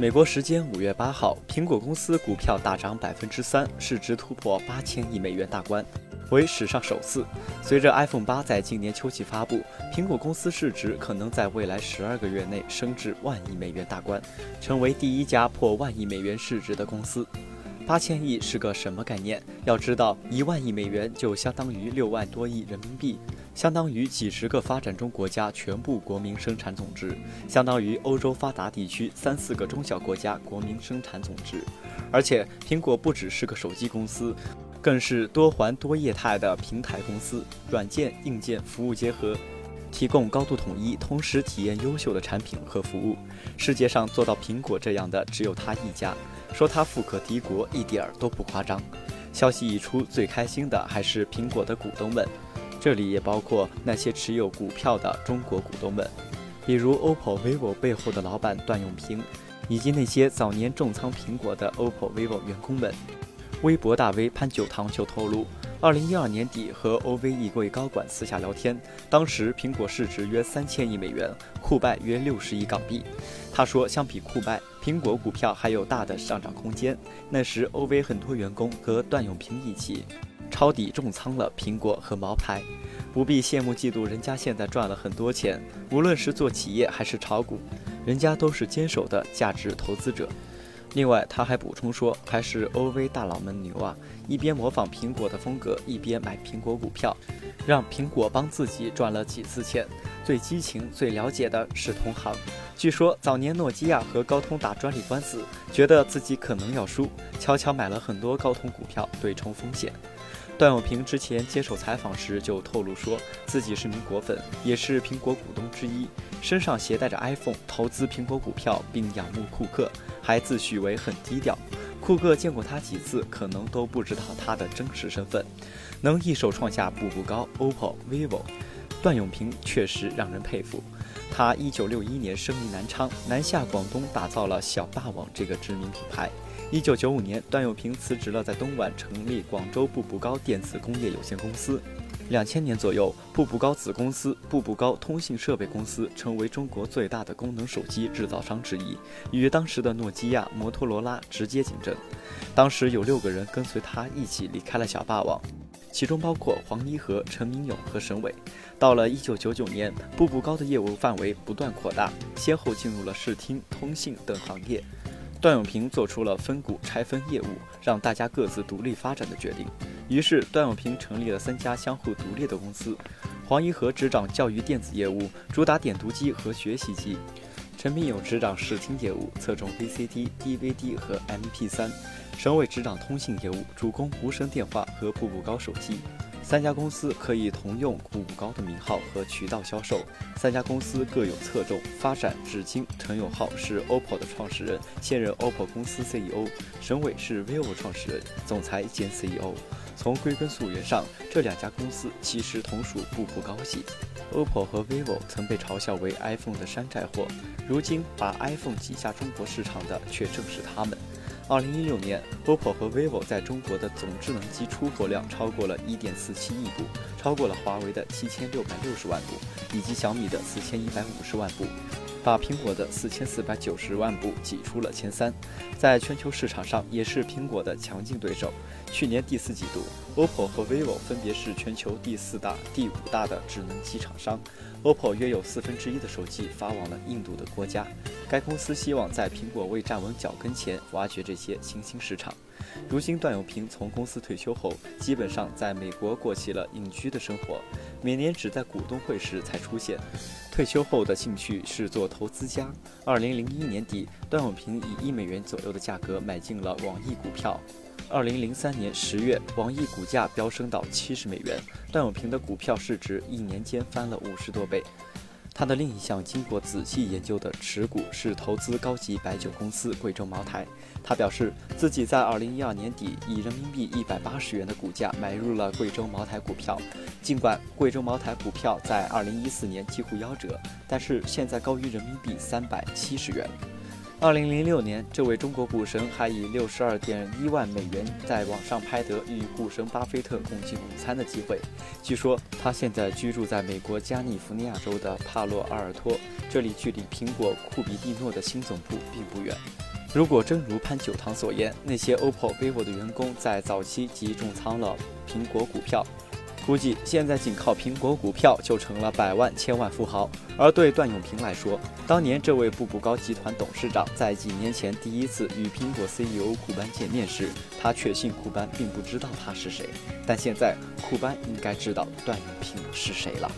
美国时间五月八号，苹果公司股票大涨百分之三，市值突破八千亿美元大关，为史上首次。随着 iPhone 八在今年秋季发布，苹果公司市值可能在未来十二个月内升至万亿美元大关，成为第一家破万亿美元市值的公司。八千亿是个什么概念？要知道，一万亿美元就相当于六万多亿人民币。相当于几十个发展中国家全部国民生产总值，相当于欧洲发达地区三四个中小国家国民生产总值。而且，苹果不只是个手机公司，更是多环多业态的平台公司，软件、硬件、服务结合，提供高度统一、同时体验优秀的产品和服务。世界上做到苹果这样的只有他一家，说他富可敌国一点儿都不夸张。消息一出，最开心的还是苹果的股东们。这里也包括那些持有股票的中国股东们，比如 OPPO、vivo 背后的老板段永平，以及那些早年重仓苹果的 OPPO、vivo 员工们。微博大 V 潘九堂就透露，二零一二年底和 OV 一柜高管私下聊天，当时苹果市值约三千亿美元，酷拜约六十亿港币。他说，相比酷拜，苹果股票还有大的上涨空间。那时 OV 很多员工和段永平一起。抄底重仓了苹果和茅台，不必羡慕嫉妒，人家现在赚了很多钱。无论是做企业还是炒股，人家都是坚守的价值投资者。另外，他还补充说，还是 OV 大佬们牛啊，一边模仿苹果的风格，一边买苹果股票，让苹果帮自己赚了几次钱。最激情、最了解的是同行。据说早年诺基亚和高通打专利官司，觉得自己可能要输，悄悄买了很多高通股票对冲风险。段永平之前接受采访时就透露说，自己是名果粉，也是苹果股东之一，身上携带着 iPhone，投资苹果股票，并仰慕库克，还自诩为很低调。库克见过他几次，可能都不知道他的真实身份。能一手创下步步高、OPPO、vivo，段永平确实让人佩服。他一九六一年生于南昌，南下广东，打造了小霸王这个知名品牌。一九九五年，段永平辞职了，在东莞成立广州步步高电子工业有限公司。两千年左右，步步高子公司步步高通信设备公司成为中国最大的功能手机制造商之一，与当时的诺基亚、摩托罗拉直接竞争。当时有六个人跟随他一起离开了小霸王，其中包括黄一和、陈明勇和沈伟。到了一九九九年，步步高的业务范围不断扩大，先后进入了视听、通信等行业。段永平做出了分股拆分业务，让大家各自独立发展的决定。于是，段永平成立了三家相互独立的公司：黄一禾执掌教育电子业务，主打点读机和学习机；陈明勇执掌视听业务，侧重 VCD、DVD 和 MP3；沈伟执掌通信业务，主攻无声电话和步步高手机。三家公司可以同用步步高的名号和渠道销售。三家公司各有侧重发展。至今，陈永浩是 OPPO 的创始人，现任 OPPO 公司 CEO；沈伟是 vivo 创始人、总裁兼 CEO。从归根溯源上，这两家公司其实同属步步高系。OPPO 和 vivo 曾被嘲笑为 iPhone 的山寨货，如今把 iPhone 挤下中国市场的却正是他们。二零一六年，OPPO 和 vivo 在中国的总智能机出货量超过了一点四七亿部，超过了华为的七千六百六十万部，以及小米的四千一百五十万部，把苹果的四千四百九十万部挤出了前三，在全球市场上也是苹果的强劲对手。去年第四季度，OPPO 和 vivo 分别是全球第四大、第五大的智能机厂商。OPPO 约有四分之一的手机发往了印度的国家，该公司希望在苹果未站稳脚跟前挖掘这些新兴市场。如今段永平从公司退休后，基本上在美国过起了隐居的生活，每年只在股东会时才出现。退休后的兴趣是做投资家。二零零一年底，段永平以一美元左右的价格买进了网易股票。二零零三年十月，网易股价飙升到七十美元，段永平的股票市值一年间翻了五十多倍。他的另一项经过仔细研究的持股是投资高级白酒公司贵州茅台。他表示自己在二零一二年底以人民币一百八十元的股价买入了贵州茅台股票，尽管贵州茅台股票在二零一四年几乎夭折，但是现在高于人民币三百七十元。二零零六年，这位中国股神还以六十二点一万美元在网上拍得与股神巴菲特共进午餐的机会。据说他现在居住在美国加利福尼亚州的帕洛阿尔托，这里距离苹果库比蒂诺的新总部并不远。如果真如潘九堂所言，那些 OPPO、vivo 的员工在早期即重仓了苹果股票。估计现在仅靠苹果股票就成了百万千万富豪。而对段永平来说，当年这位步步高集团董事长在几年前第一次与苹果 CEO 库班见面时，他确信库班并不知道他是谁。但现在库班应该知道段永平是谁了。